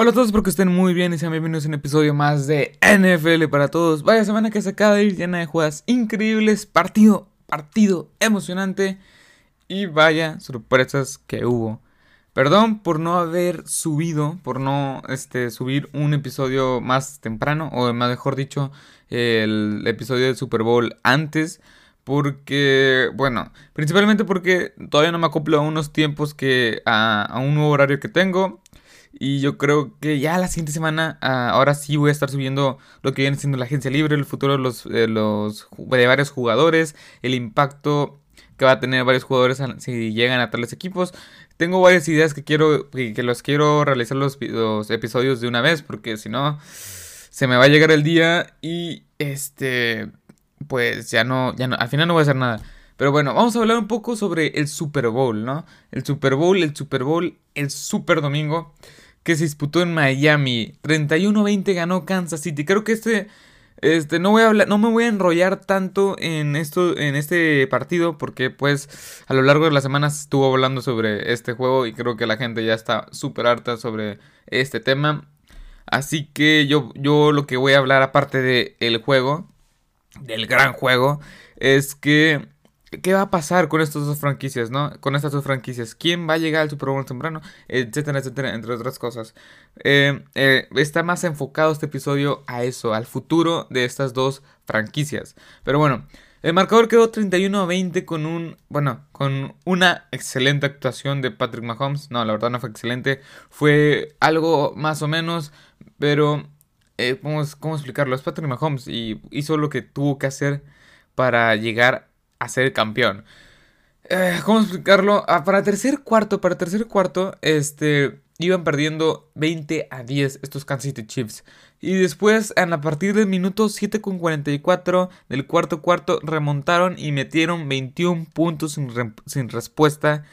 Hola a todos, espero que estén muy bien y sean bienvenidos a un episodio más de NFL para todos. Vaya semana que se acaba de ir llena de jugadas increíbles, partido, partido emocionante y vaya sorpresas que hubo. Perdón por no haber subido, por no este, subir un episodio más temprano, o mejor dicho, el episodio del Super Bowl antes. Porque, bueno, principalmente porque todavía no me acoplo a unos tiempos que, a un nuevo horario que tengo. Y yo creo que ya la siguiente semana, ah, ahora sí voy a estar subiendo lo que viene siendo la agencia libre, el futuro de los, los de varios jugadores, el impacto que va a tener varios jugadores si llegan a tales equipos. Tengo varias ideas que quiero, que, los quiero realizar los, los, episodios de una vez, porque si no, se me va a llegar el día y este, pues ya no, ya no, al final no voy a hacer nada. Pero bueno, vamos a hablar un poco sobre el Super Bowl, ¿no? El Super Bowl, el Super Bowl, el Super Domingo que se disputó en Miami. 31-20 ganó Kansas City. Creo que este este, no voy a hablar, no me voy a enrollar tanto en esto, en este partido, porque pues a lo largo de las semanas estuvo hablando sobre este juego y creo que la gente ya está súper harta sobre este tema. Así que yo, yo lo que voy a hablar aparte del juego, del gran juego, es que ¿Qué va a pasar con estas dos franquicias, no? Con estas dos franquicias. ¿Quién va a llegar al Super Bowl temprano? Etcétera, etcétera, entre otras cosas. Eh, eh, está más enfocado este episodio a eso, al futuro de estas dos franquicias. Pero bueno, el marcador quedó 31 a 20 con un, bueno, con una excelente actuación de Patrick Mahomes. No, la verdad no fue excelente. Fue algo más o menos, pero eh, ¿cómo, ¿cómo explicarlo? Es Patrick Mahomes y hizo lo que tuvo que hacer para llegar a ser campeón. Eh, ¿Cómo explicarlo? Ah, para tercer cuarto, para tercer cuarto, este, iban perdiendo 20 a 10 estos Kansas City Chiefs. Y después, a partir del minuto 7 con 44 del cuarto cuarto, remontaron y metieron 21 puntos sin, respuesta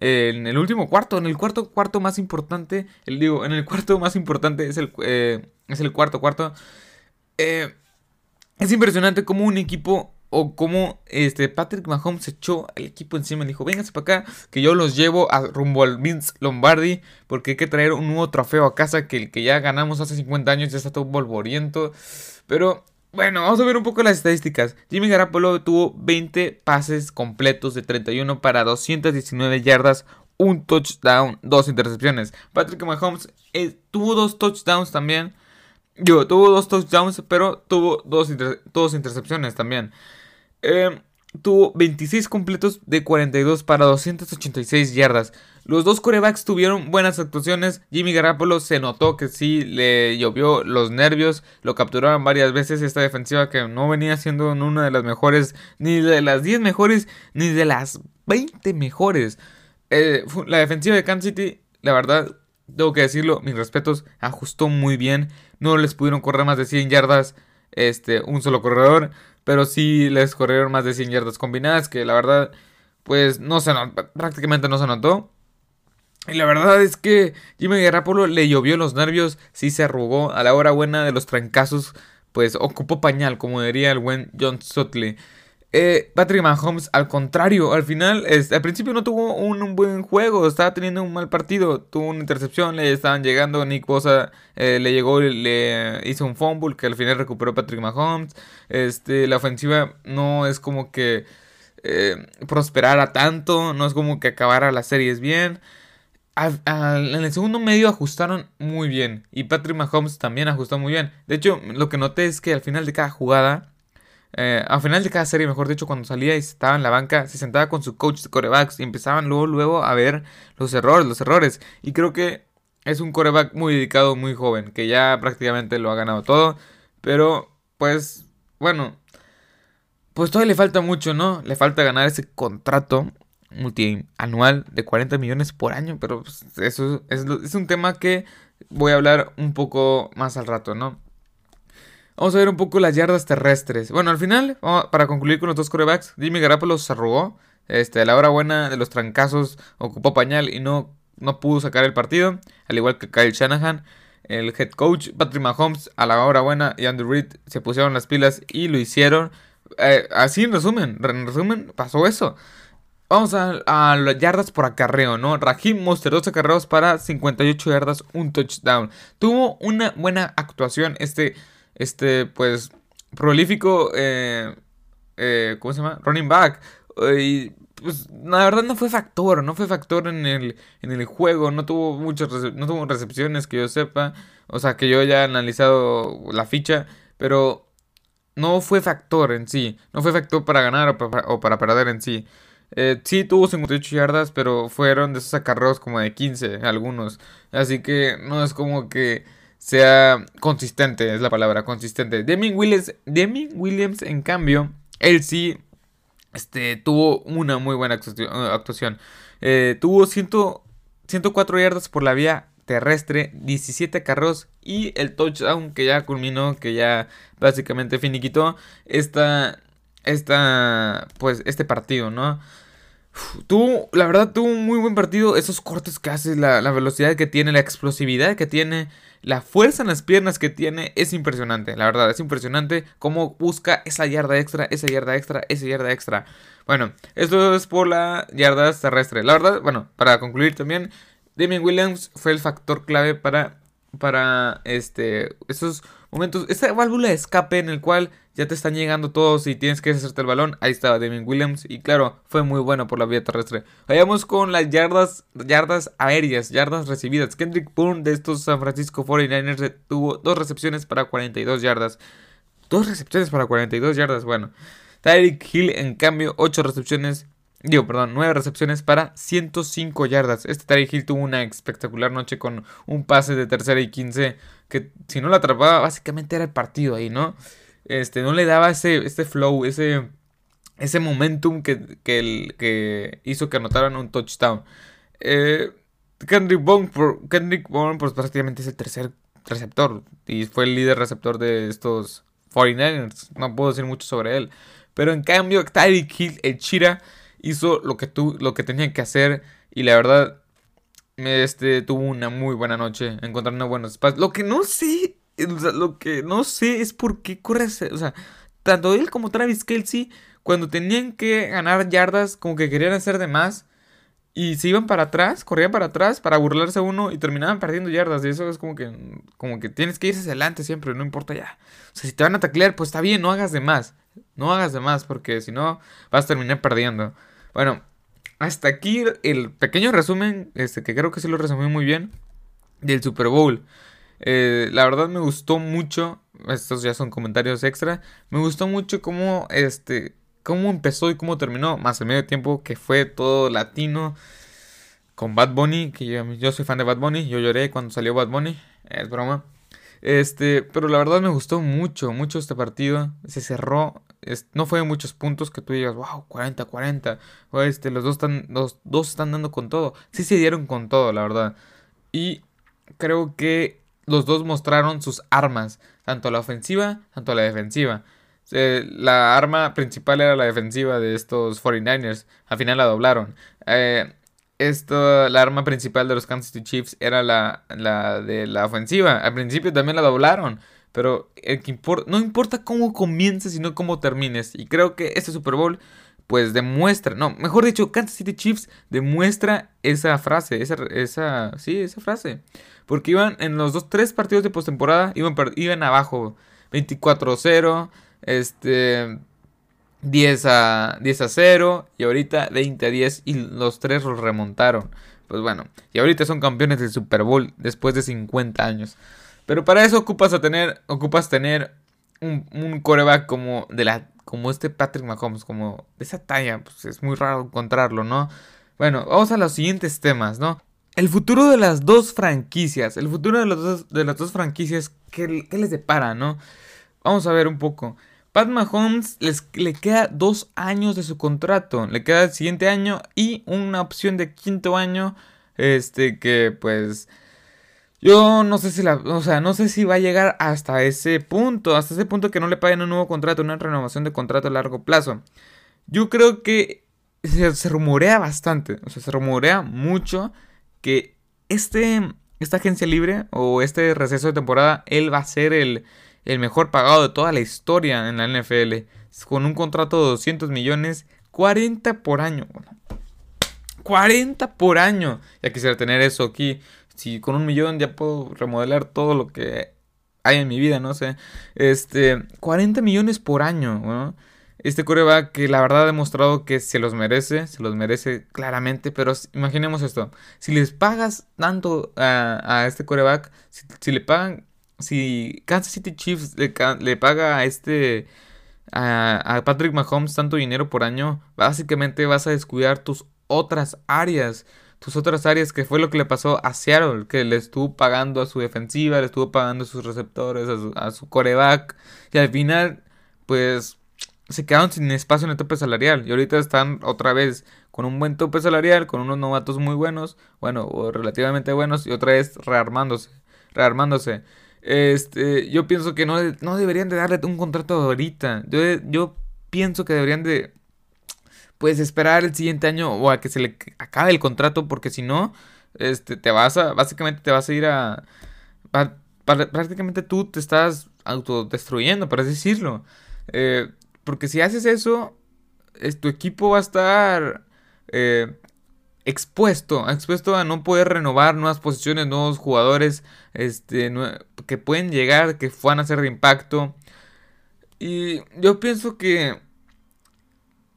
en el último cuarto, en el cuarto cuarto más importante, digo, en el cuarto más importante es el, eh, es el cuarto cuarto. Eh, es impresionante como un equipo o cómo este, Patrick Mahomes echó al equipo encima y dijo, vénganse para acá, que yo los llevo a, rumbo al Vince Lombardi, porque hay que traer un nuevo trofeo a casa que el que ya ganamos hace 50 años ya está todo bolvoriento. Pero bueno, vamos a ver un poco las estadísticas. Jimmy Garoppolo tuvo 20 pases completos de 31 para 219 yardas, un touchdown, dos intercepciones. Patrick Mahomes eh, tuvo dos touchdowns también. Yo, tuvo dos touchdowns, pero tuvo dos, dos intercepciones también. Eh, tuvo 26 completos de 42 para 286 yardas. Los dos corebacks tuvieron buenas actuaciones. Jimmy Garoppolo se notó que sí le llovió los nervios. Lo capturaron varias veces esta defensiva que no venía siendo una de las mejores, ni de las 10 mejores, ni de las 20 mejores. Eh, la defensiva de Kansas City, la verdad, tengo que decirlo, mis respetos, ajustó muy bien. No les pudieron correr más de 100 yardas este, un solo corredor pero sí les corrieron más de 100 yardas combinadas, que la verdad, pues no se prácticamente no se notó. Y la verdad es que Jimmy Garoppolo le llovió los nervios, sí se arrugó a la hora buena de los trancazos, pues ocupó pañal, como diría el buen John Sutley. Eh, Patrick Mahomes, al contrario, al final, al principio no tuvo un, buen juego, estaba teniendo un mal partido, tuvo una intercepción, le estaban llegando, Nick Bosa eh, le llegó, le hizo un fumble que al final recuperó Patrick Mahomes. Este, la ofensiva no es como que eh, prosperara tanto, no es como que acabara las series bien. en el segundo medio ajustaron muy bien y Patrick Mahomes también ajustó muy bien. De hecho, lo que noté es que al final de cada jugada eh, al final de cada serie, mejor dicho, cuando salía y estaba en la banca, se sentaba con su coach de corebacks y empezaban luego, luego a ver los errores, los errores. Y creo que es un coreback muy dedicado, muy joven, que ya prácticamente lo ha ganado todo. Pero, pues, bueno, pues todavía le falta mucho, ¿no? Le falta ganar ese contrato multianual de 40 millones por año, pero pues, eso es, es un tema que voy a hablar un poco más al rato, ¿no? Vamos a ver un poco las yardas terrestres. Bueno, al final, para concluir con los dos corebacks, Jimmy Garapolo se arrugó. Este, a la hora buena de los trancazos ocupó pañal y no, no pudo sacar el partido. Al igual que Kyle Shanahan. El head coach Patrick Mahomes a la hora buena y Andrew Reid se pusieron las pilas y lo hicieron. Eh, así en resumen, en resumen pasó eso. vamos a, las yardas por acarreo, ¿no? Raheem Monster, 12 acarreos para 58 yardas, un touchdown. Tuvo una buena actuación este, este pues, prolífico, eh, eh, ¿cómo se llama? Running back. Y pues la verdad no fue factor, no fue factor en el, en el juego, no tuvo muchas no tuvo recepciones que yo sepa, o sea que yo haya analizado la ficha, pero no fue factor en sí, no fue factor para ganar o para, perder en sí. Eh, sí tuvo 58 yardas, pero fueron de esos acarreos como de 15 algunos, así que no es como que sea consistente, es la palabra, consistente. Deming Williams, Deming Williams en cambio, él sí este, tuvo una muy buena actuación. Eh, tuvo 104 yardas por la vía terrestre, 17 carros y el touchdown que ya culminó, que ya básicamente finiquitó esta, esta, pues, este partido, ¿no? tuvo, la verdad, tuvo un muy buen partido. Esos cortes que hace, la velocidad que tiene, la explosividad que tiene la fuerza en las piernas que tiene es impresionante, la verdad, es impresionante cómo busca esa yarda extra, esa yarda extra, esa yarda extra. Bueno, esto es por la yarda terrestre. La verdad, bueno, para concluir también, Damien Williams fue el factor clave para, para este, esos momentos, esta válvula de escape en el cual ya te están llegando todos y tienes que hacerte el balón. Ahí estaba Damien Williams y claro, fue muy bueno por la vía terrestre. Vayamos con las yardas, yardas aéreas, yardas recibidas. Kendrick Bourne de estos San Francisco 49ers tuvo dos recepciones para 42 yardas. Dos recepciones para 42 yardas, bueno. Tyreek Hill en cambio 8 recepciones Digo, perdón, 9 recepciones para 105 yardas. Este Tyreek Hill tuvo una espectacular noche con un pase de tercera y 15 que si no la atrapaba básicamente era el partido ahí, ¿no? Este, no le daba ese, este flow, ese, ese momentum que, que, que hizo que anotaran un touchdown. Eh, Kendrick Bourne, Kendrick Bourne, pues prácticamente es el tercer receptor y fue el líder receptor de estos 49ers. No puedo decir mucho sobre él. Pero en cambio, Tyreek Hill, el Chira, hizo lo que, tú, lo que tenía que hacer y la verdad este, tuvo una muy buena noche, encontrando buenos espacios. Lo que no sé, lo que no sé es por qué corre, o sea, tanto él como Travis Kelsey, cuando tenían que ganar yardas, como que querían hacer de más. Y se iban para atrás, corrían para atrás para burlarse uno y terminaban perdiendo yardas. Y eso es como que, como que tienes que irse hacia adelante siempre, no importa ya. O sea, si te van a taclear, pues está bien, no hagas de más. No hagas de más, porque si no, vas a terminar perdiendo. Bueno, hasta aquí el pequeño resumen, este, que creo que sí lo resumí muy bien, del Super Bowl. Eh, la verdad me gustó mucho, estos ya son comentarios extra, me gustó mucho cómo, este, cómo empezó y cómo terminó, más el medio tiempo que fue todo latino, con Bad Bunny, que yo, yo soy fan de Bad Bunny, yo lloré cuando salió Bad Bunny, es broma. Este, pero la verdad me gustó mucho, mucho este partido. Se cerró no fue muchos puntos que tú digas, wow, 40, 40. O este, los dos están, los dos están dando con todo. Sí se dieron con todo, la verdad. Y creo que los dos mostraron sus armas, tanto la ofensiva, tanto la defensiva. la arma principal era la defensiva de estos 49ers. Al final la doblaron. Eh, esto, la arma principal de los Kansas City Chiefs era la, la de la ofensiva. Al principio también la doblaron. Pero no importa cómo comiences, sino cómo termines. Y creo que este Super Bowl, pues demuestra, no, mejor dicho, Kansas City Chiefs demuestra esa frase, esa, esa, sí, esa frase. Porque iban en los dos, tres partidos de postemporada, iban, iban abajo 24-0, este, 10 a, 10 a 0, y ahorita 20 a 10, y los tres los remontaron. Pues bueno, y ahorita son campeones del Super Bowl después de 50 años. Pero para eso ocupas a tener, ocupas tener un, un coreback como de la como este Patrick Mahomes, como de esa talla, pues es muy raro encontrarlo, ¿no? Bueno, vamos a los siguientes temas, ¿no? El futuro de las dos franquicias, el futuro de, las dos, de las dos franquicias, ¿qué, ¿qué, les depara, no? Vamos a ver un poco. Pat Mahomes les, le queda dos años de su contrato, le queda el siguiente año y una opción de quinto año, este que pues yo no sé si la, o sea, no sé si va a llegar hasta ese punto, hasta ese punto que no le paguen un nuevo contrato, una renovación de contrato a largo plazo. Yo creo que se, rumorea bastante, o sea, se rumorea mucho que este, esta agencia libre o este receso de temporada, él va a ser el, el mejor pagado de toda la historia en la NFL, con un contrato de 200 millones, 40 por año. 40 por año. Ya quisiera tener eso aquí. Si con un millón ya puedo remodelar todo lo que hay en mi vida, no sé. Este, 40 millones por año, ¿no? Este coreback que la verdad ha demostrado que se los merece, se los merece claramente, pero imaginemos esto, si les pagas tanto a, este coreback, si, le pagan, si Kansas City Chiefs le, paga a este, a, a, Patrick Mahomes tanto dinero por año, básicamente vas a descuidar tus otras áreas, tus otras áreas, que fue lo que le pasó a Seattle, que le estuvo pagando a su defensiva, le estuvo pagando a sus receptores, a su, a su coreback, y al final, pues se quedaron sin espacio en el tope salarial y ahorita están otra vez con un buen tope salarial, con unos novatos muy buenos, bueno, o relativamente buenos y otra vez rearmándose, rearmándose. Este, yo pienso que no, no deberían de darle un contrato ahorita. Yo, yo pienso que deberían de pues esperar el siguiente año o a que se le acabe el contrato porque si no este te vas a básicamente te vas a ir a, prácticamente tú te estás autodestruyendo, por así decirlo. Eh, porque si haces eso, tu equipo va a estar eh, expuesto, expuesto a no poder renovar nuevas posiciones, nuevos jugadores este, que pueden llegar, que puedan hacer de impacto. Y yo pienso que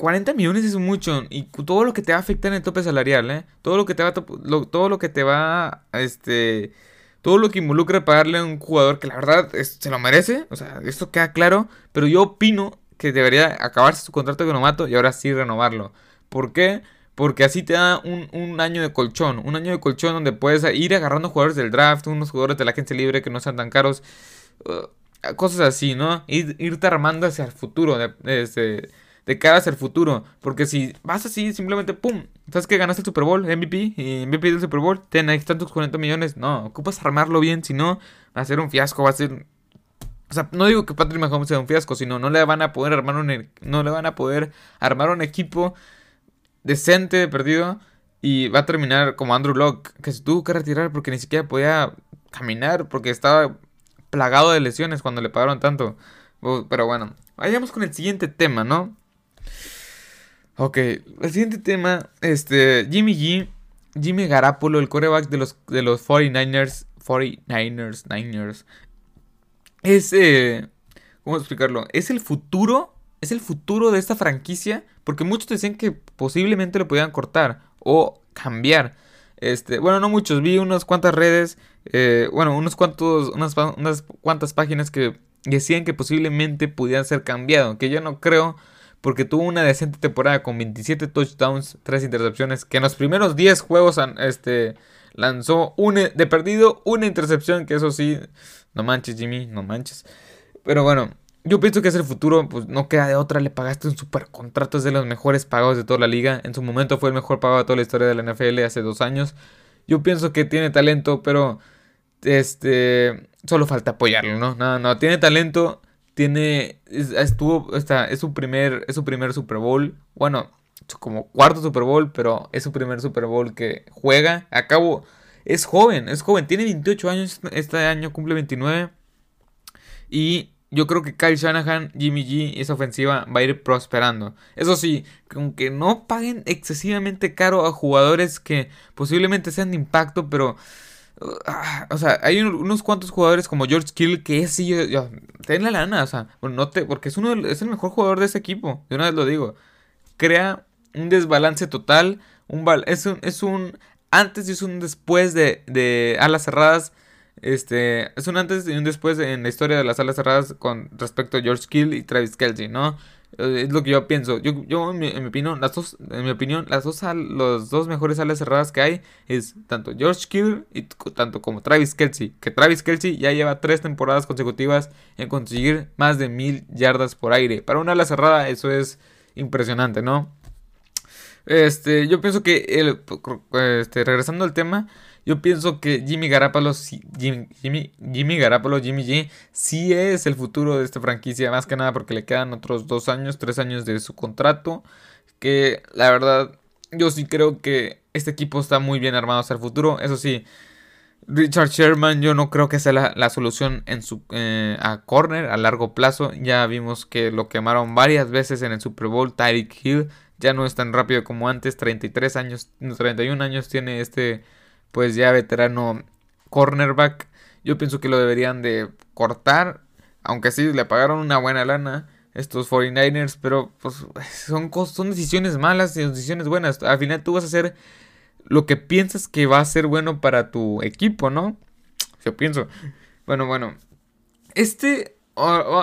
40 millones es mucho y todo lo que te va a afectar en el tope salarial, ¿eh? Todo lo que te va a todo lo que te va este todo lo que involucra pagarle a un jugador que la verdad se lo merece, o sea, esto queda claro, pero yo opino que debería acabarse su contrato de novato y ahora sí renovarlo. ¿Por qué? Porque así te da un, año de colchón. Un año de colchón donde puedes ir agarrando jugadores del draft, unos jugadores de la agencia libre que no sean tan caros. Uh, cosas así, ¿no? irte armando hacia el futuro. De, de, de, cara hacia el futuro. Porque si vas así, simplemente ¡pum! ¿Sabes que ganaste el Super Bowl? MVP. Y MVP del Super Bowl. Ten ahí tantos 40 millones. No, ocupas armarlo bien. Si no, va a ser un fiasco. Va a ser o sea, no digo que Patrick Mahomes sea un fiasco, sino no le van a poder armar un e, no le van a poder armar un equipo decente perdido y va a terminar como Andrew Locke, que se tuvo que retirar porque ni siquiera podía caminar porque estaba plagado de lesiones cuando le pagaron tanto. Pero bueno, vayamos con el siguiente tema, ¿no? Ok, el siguiente tema, este, Jimmy G, Jimmy Garapolo, el coreback de los, de los 49ers, 49ers, Niners, es, eh, ¿cómo explicarlo? Es el futuro, es el futuro de esta franquicia, porque muchos decían que posiblemente lo podían cortar o cambiar. Este, bueno, no muchos, vi unas cuantas redes, eh, bueno, unos cuantos, unas, unas cuantas páginas que decían que posiblemente pudiera ser cambiado, que yo no creo, porque tuvo una decente temporada con 27 touchdowns, 3 intercepciones, que en los primeros 10 juegos este, lanzó de perdido una intercepción, que eso sí, no manches, Jimmy, no manches. Pero bueno, yo pienso que es el futuro, pues no queda de otra. Le pagaste un super contrato, es de los mejores pagados de toda la liga. En su momento fue el mejor pagado de toda la historia de la NFL hace dos años. Yo pienso que tiene talento, pero este solo falta apoyarlo, ¿no? No, no, tiene talento, tiene estuvo está, es su primer es su primer Super Bowl. Bueno, como cuarto Super Bowl, pero es su primer Super Bowl que juega. Acabo es joven, es joven, tiene 28 años, este año cumple 29. Y yo creo que Kyle Shanahan, Jimmy G, esa ofensiva va a ir prosperando. Eso sí, aunque no paguen excesivamente caro a jugadores que posiblemente sean de impacto, pero... Ah, o sea, hay unos cuantos jugadores como George Kill que sí, yo, ten la lana, o sea, no te, porque es uno es el mejor jugador de ese equipo, de una vez lo digo. Crea un desbalance total, un es un, es un antes y es un después de, de alas cerradas. Este, es un antes y un después en la historia de las alas cerradas con respecto a George Kill y Travis Kelsey, ¿no? Eh, es lo que yo pienso. Yo, yo en, mi, opinión, las dos, en mi opinión, las dos, los dos mejores alas cerradas que hay es tanto George Kill y tanto como Travis Kelsey. Que Travis Kelsey ya lleva tres temporadas consecutivas en conseguir más de mil yardas por aire. Para una ala cerrada eso es impresionante, ¿no? Este, yo pienso que, el, este, regresando al tema, yo pienso que Jimmy Garapolo, Jimmy, Jimmy, Jimmy Jimmy G, sí es el futuro de esta franquicia, más que nada porque le quedan otros dos años, tres años de su contrato, que la verdad, yo sí creo que este equipo está muy bien armado hacia el futuro, eso sí. Richard Sherman yo no creo que sea la, solución en su, eh, a corner a largo plazo. Ya vimos que lo quemaron varias veces en el Super Bowl. Tyreek Hill ya no es tan rápido como antes, 33 años, 31 años tiene este, pues ya veterano cornerback. Yo pienso que lo deberían de cortar, aunque sí le pagaron una buena lana estos 49ers, pero pues son, son decisiones malas y decisiones buenas. Al final tú vas a hacer lo que piensas que va a ser bueno para tu equipo, ¿no? Yo pienso. Bueno, bueno. Este,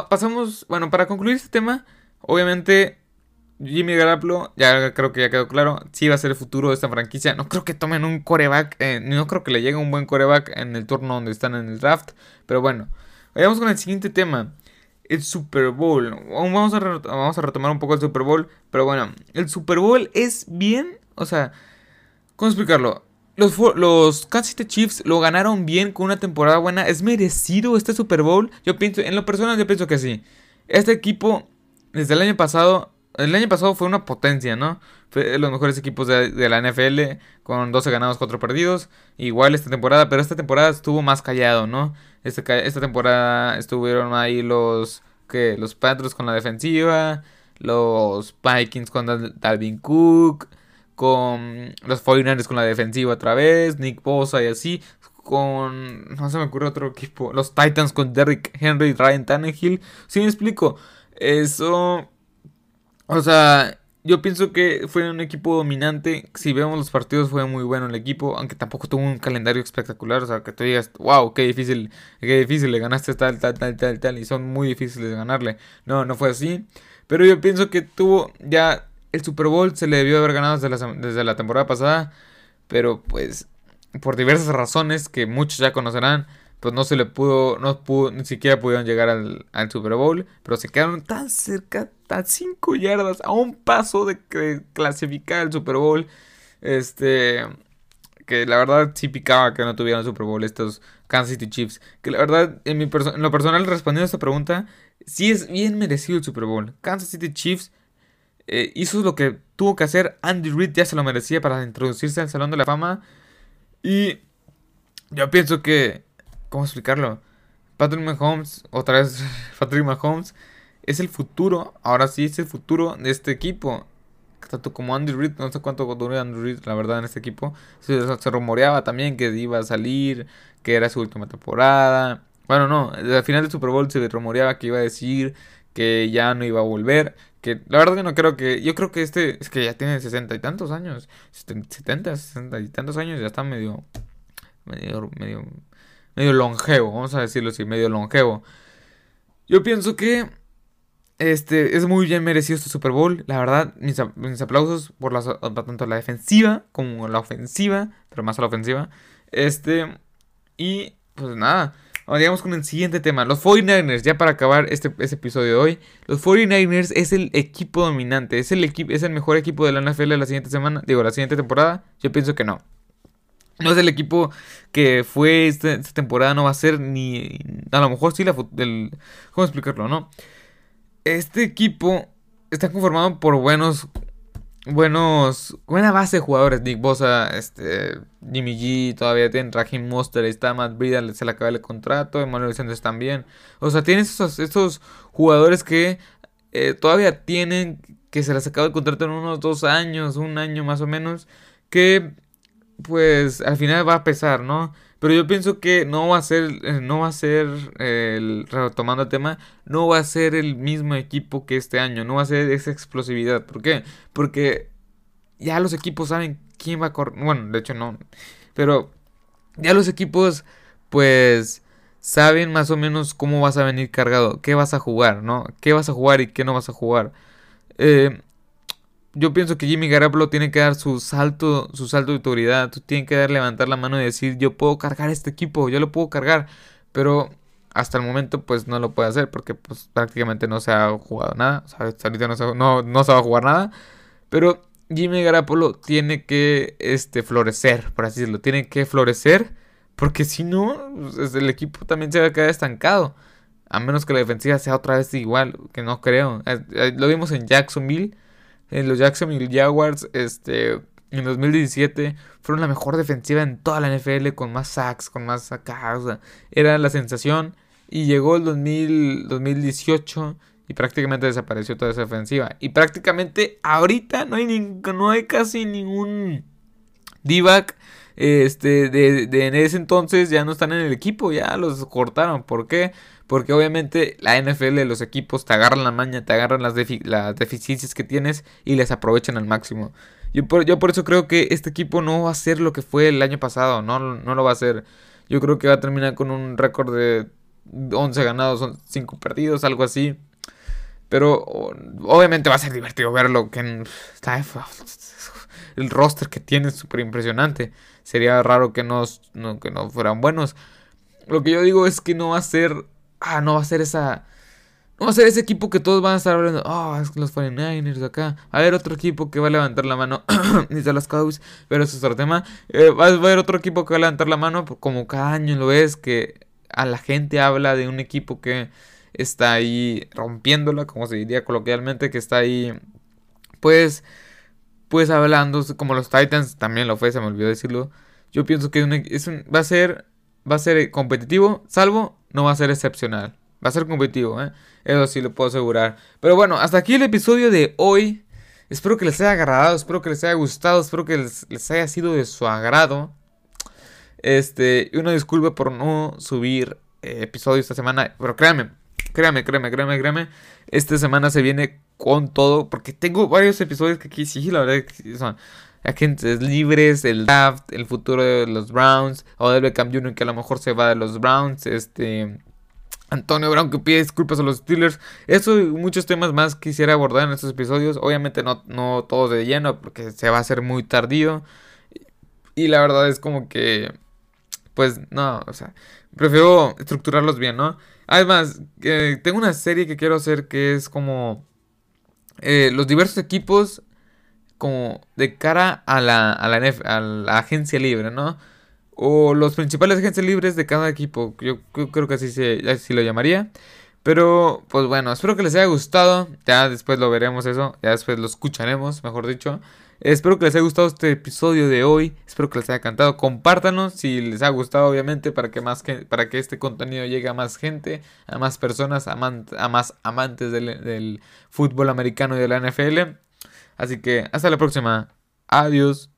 pasamos, bueno, para concluir este tema, obviamente Jimmy Garoppolo, ya creo que ya quedó claro, sí va a ser el futuro de esta franquicia. No creo que tomen un coreback, eh, no creo que le llegue un buen coreback en el turno donde están en el draft. Pero bueno, vayamos con el siguiente tema. El Super Bowl. Vamos a, vamos a retomar un poco el Super Bowl. Pero bueno, el Super Bowl es bien, o sea, ¿cómo explicarlo? Los, los Kansas City Chiefs lo ganaron bien con una temporada buena. ¿Es merecido este Super Bowl? Yo pienso, en lo personal yo pienso que sí. Este equipo, desde el año pasado, el año pasado fue una potencia, ¿no? Fue los mejores equipos de, la NFL con 12 ganados, 4 perdidos. Igual esta temporada, pero esta temporada estuvo más callado, ¿no? Este, esta temporada estuvieron ahí los, que los Patriots con la defensiva, los Vikings con Dalvin Cook con los 49ers con la defensiva otra vez, Nick Bosa y así, con, no se me ocurre otro equipo, los Titans con Derrick Henry y Ryan Tannehill, si me explico, eso, o sea, yo pienso que fue un equipo dominante. Si vemos los partidos, fue muy bueno el equipo. Aunque tampoco tuvo un calendario espectacular. O sea, que te digas, wow, qué difícil, qué difícil le ganaste tal, tal, tal, tal, tal. Y son muy difíciles de ganarle. No, no fue así. Pero yo pienso que tuvo ya el Super Bowl se le debió haber ganado desde la, temporada pasada, pero pues por diversas razones que muchos ya conocerán, pues no se le pudo, no pudo, ni siquiera pudieron llegar al, Super Bowl, pero se quedaron tan cerca, tan 5 yardas, a un paso de clasificar al Super Bowl, este, que la verdad sí picaba que no tuvieran el Super Bowl estos Kansas City Chiefs, que la verdad en lo personal respondiendo a esta pregunta, sí es bien merecido el Super Bowl, Kansas City Chiefs eh, hizo lo que tuvo que hacer. Andy Reid ya se lo merecía para introducirse al Salón de la Fama. Y yo pienso que, ¿cómo explicarlo? Patrick Mahomes, otra vez Patrick Mahomes, es el futuro, ahora sí es el futuro de este equipo. Tanto como Andy Reid, no sé cuánto duró Andy Reid, la verdad, en este equipo. Se, se, rumoreaba también que iba a salir, que era su última temporada. Bueno, no, al final del Super Bowl se rumoreaba que iba a decir que ya no iba a volver. Que la verdad que no creo que. Yo creo que este. Es que ya tiene sesenta y tantos años. Setenta, sesenta y tantos años. Ya está medio. Medio. Medio. Medio longevo. Vamos a decirlo así. Medio longevo. Yo pienso que. Este. Es muy bien merecido este Super Bowl. La verdad. Mis, aplausos por la, tanto la defensiva como la ofensiva. Pero más a la ofensiva. Este. Y. Pues nada. Vamos con el siguiente tema. Los 49ers, ya para acabar este, este, episodio de hoy. Los 49ers es el equipo dominante. ¿Es el, equipo, ¿Es el mejor equipo de la NFL de la siguiente semana? Digo, la siguiente temporada. Yo pienso que no. No es el equipo que fue esta, temporada, no va a ser ni... A lo mejor sí la... Del, ¿Cómo explicarlo, no? Este equipo está conformado por buenos buenos, buena base de jugadores. Nick Bosa, este, Jimmy G, todavía tienen Raheem Monster, está Matt Breida, se le acaba el contrato, Emmanuel Sanders también. O sea, tienen esos, estos jugadores que eh, todavía tienen, que se les acaba el contrato en unos dos años, un año más o menos, que pues al final va a pesar, ¿no? Pero yo pienso que no va a ser, eh, no va a ser, el, retomando el tema, no va a ser el mismo equipo que este año, no va a ser esa explosividad. ¿Por qué? Porque ya los equipos saben quién va a correr, bueno, de hecho no, pero ya los equipos pues saben más o menos cómo vas a venir cargado, qué vas a jugar, ¿no? ¿Qué vas a jugar y qué no vas a jugar? Eh, yo pienso que Jimmy Garoppolo tiene que dar su salto, su salto de autoridad. Tú que dar, levantar la mano y decir, yo puedo cargar este equipo, yo lo puedo cargar. Pero hasta el momento, pues no lo puede hacer porque pues prácticamente no se ha jugado nada. O sea, ahorita no se, no, no va a jugar nada. Pero Jimmy Garoppolo tiene que este, florecer, por así decirlo. Tiene que florecer porque si no, pues, el equipo también se va a quedar estancado. A menos que la defensiva sea otra vez igual, que no creo. Eh, lo vimos en Jacksonville en los Jacksonville Jaguars, este, en 2017 fueron la mejor defensiva en toda la NFL con más sacks, con más acá, era la sensación y llegó el 2018 Y prácticamente desapareció toda esa ofensiva. Y prácticamente ahorita no hay, no hay casi ningún D-back este, de, en ese entonces ya no están en el equipo, ya los cortaron. ¿Por qué? Porque obviamente la NFL, los equipos te agarran la maña, te agarran las, las deficiencias que tienes y les aprovechan al máximo. Yo por, yo por eso creo que este equipo no va a ser lo que fue el año pasado, no, no lo va a ser. Yo creo que va a terminar con un récord de 11 ganados, 5 perdidos, algo así. Pero obviamente va a ser divertido verlo. Que el roster que tiene es súper impresionante. Sería raro que no, que no fueran buenos. Lo que yo digo es que no va a ser. Ah, no va a ser esa. No va a ser ese equipo que todos van a estar hablando. Ah, es que los 49ers acá. A ver, otro equipo que va a levantar la mano. Dice las Cowboys. Pero eso es otro tema. Eh, va a haber otro equipo que va a levantar la mano. Como cada año lo ves. Que a la gente habla de un equipo que está ahí rompiéndola. Como se diría coloquialmente. Que está ahí. Pues pues hablando, como los Titans también lo fue, se me olvidó decirlo. Yo pienso que es va a ser va a ser competitivo, salvo no va a ser excepcional. Va a ser competitivo, ¿eh? Eso sí lo puedo asegurar. Pero bueno, hasta aquí el episodio de hoy. Espero que les haya agradado, espero que les haya gustado, espero que les, haya sido de su agrado. Este, y una disculpa por no subir eh, episodio esta semana, pero créanme, créanme, créanme, créanme, créanme, esta semana se viene con todo, porque tengo varios episodios que aquí sí, la verdad, son agentes libres, el draft, el futuro de los Browns, o Beckham Jr. que a lo mejor se va de los Browns, este... Antonio Brown que pide disculpas a los Steelers. Eso y muchos temas más quisiera abordar en estos episodios. Obviamente no, no todos de lleno porque se va a hacer muy tardío. Y la verdad es como que... Pues no, o sea, prefiero estructurarlos bien, ¿no? Además, tengo una serie que quiero hacer que es como eh, los diversos equipos como de cara a la, a la, agencia libre, ¿no? O los principales agencias libres de cada equipo. Yo, creo que así, se, así lo llamaría. Pero, pues bueno, espero que les haya gustado. Ya después lo veremos eso. Ya después lo escucharemos, mejor dicho. Espero que les haya gustado este episodio de hoy. Espero que les haya encantado. Compártanos si les ha gustado, obviamente, para que, más para que este contenido llegue a más gente, a más personas, a, a más amantes del fútbol americano y de la NFL. Así que hasta la próxima. Adiós.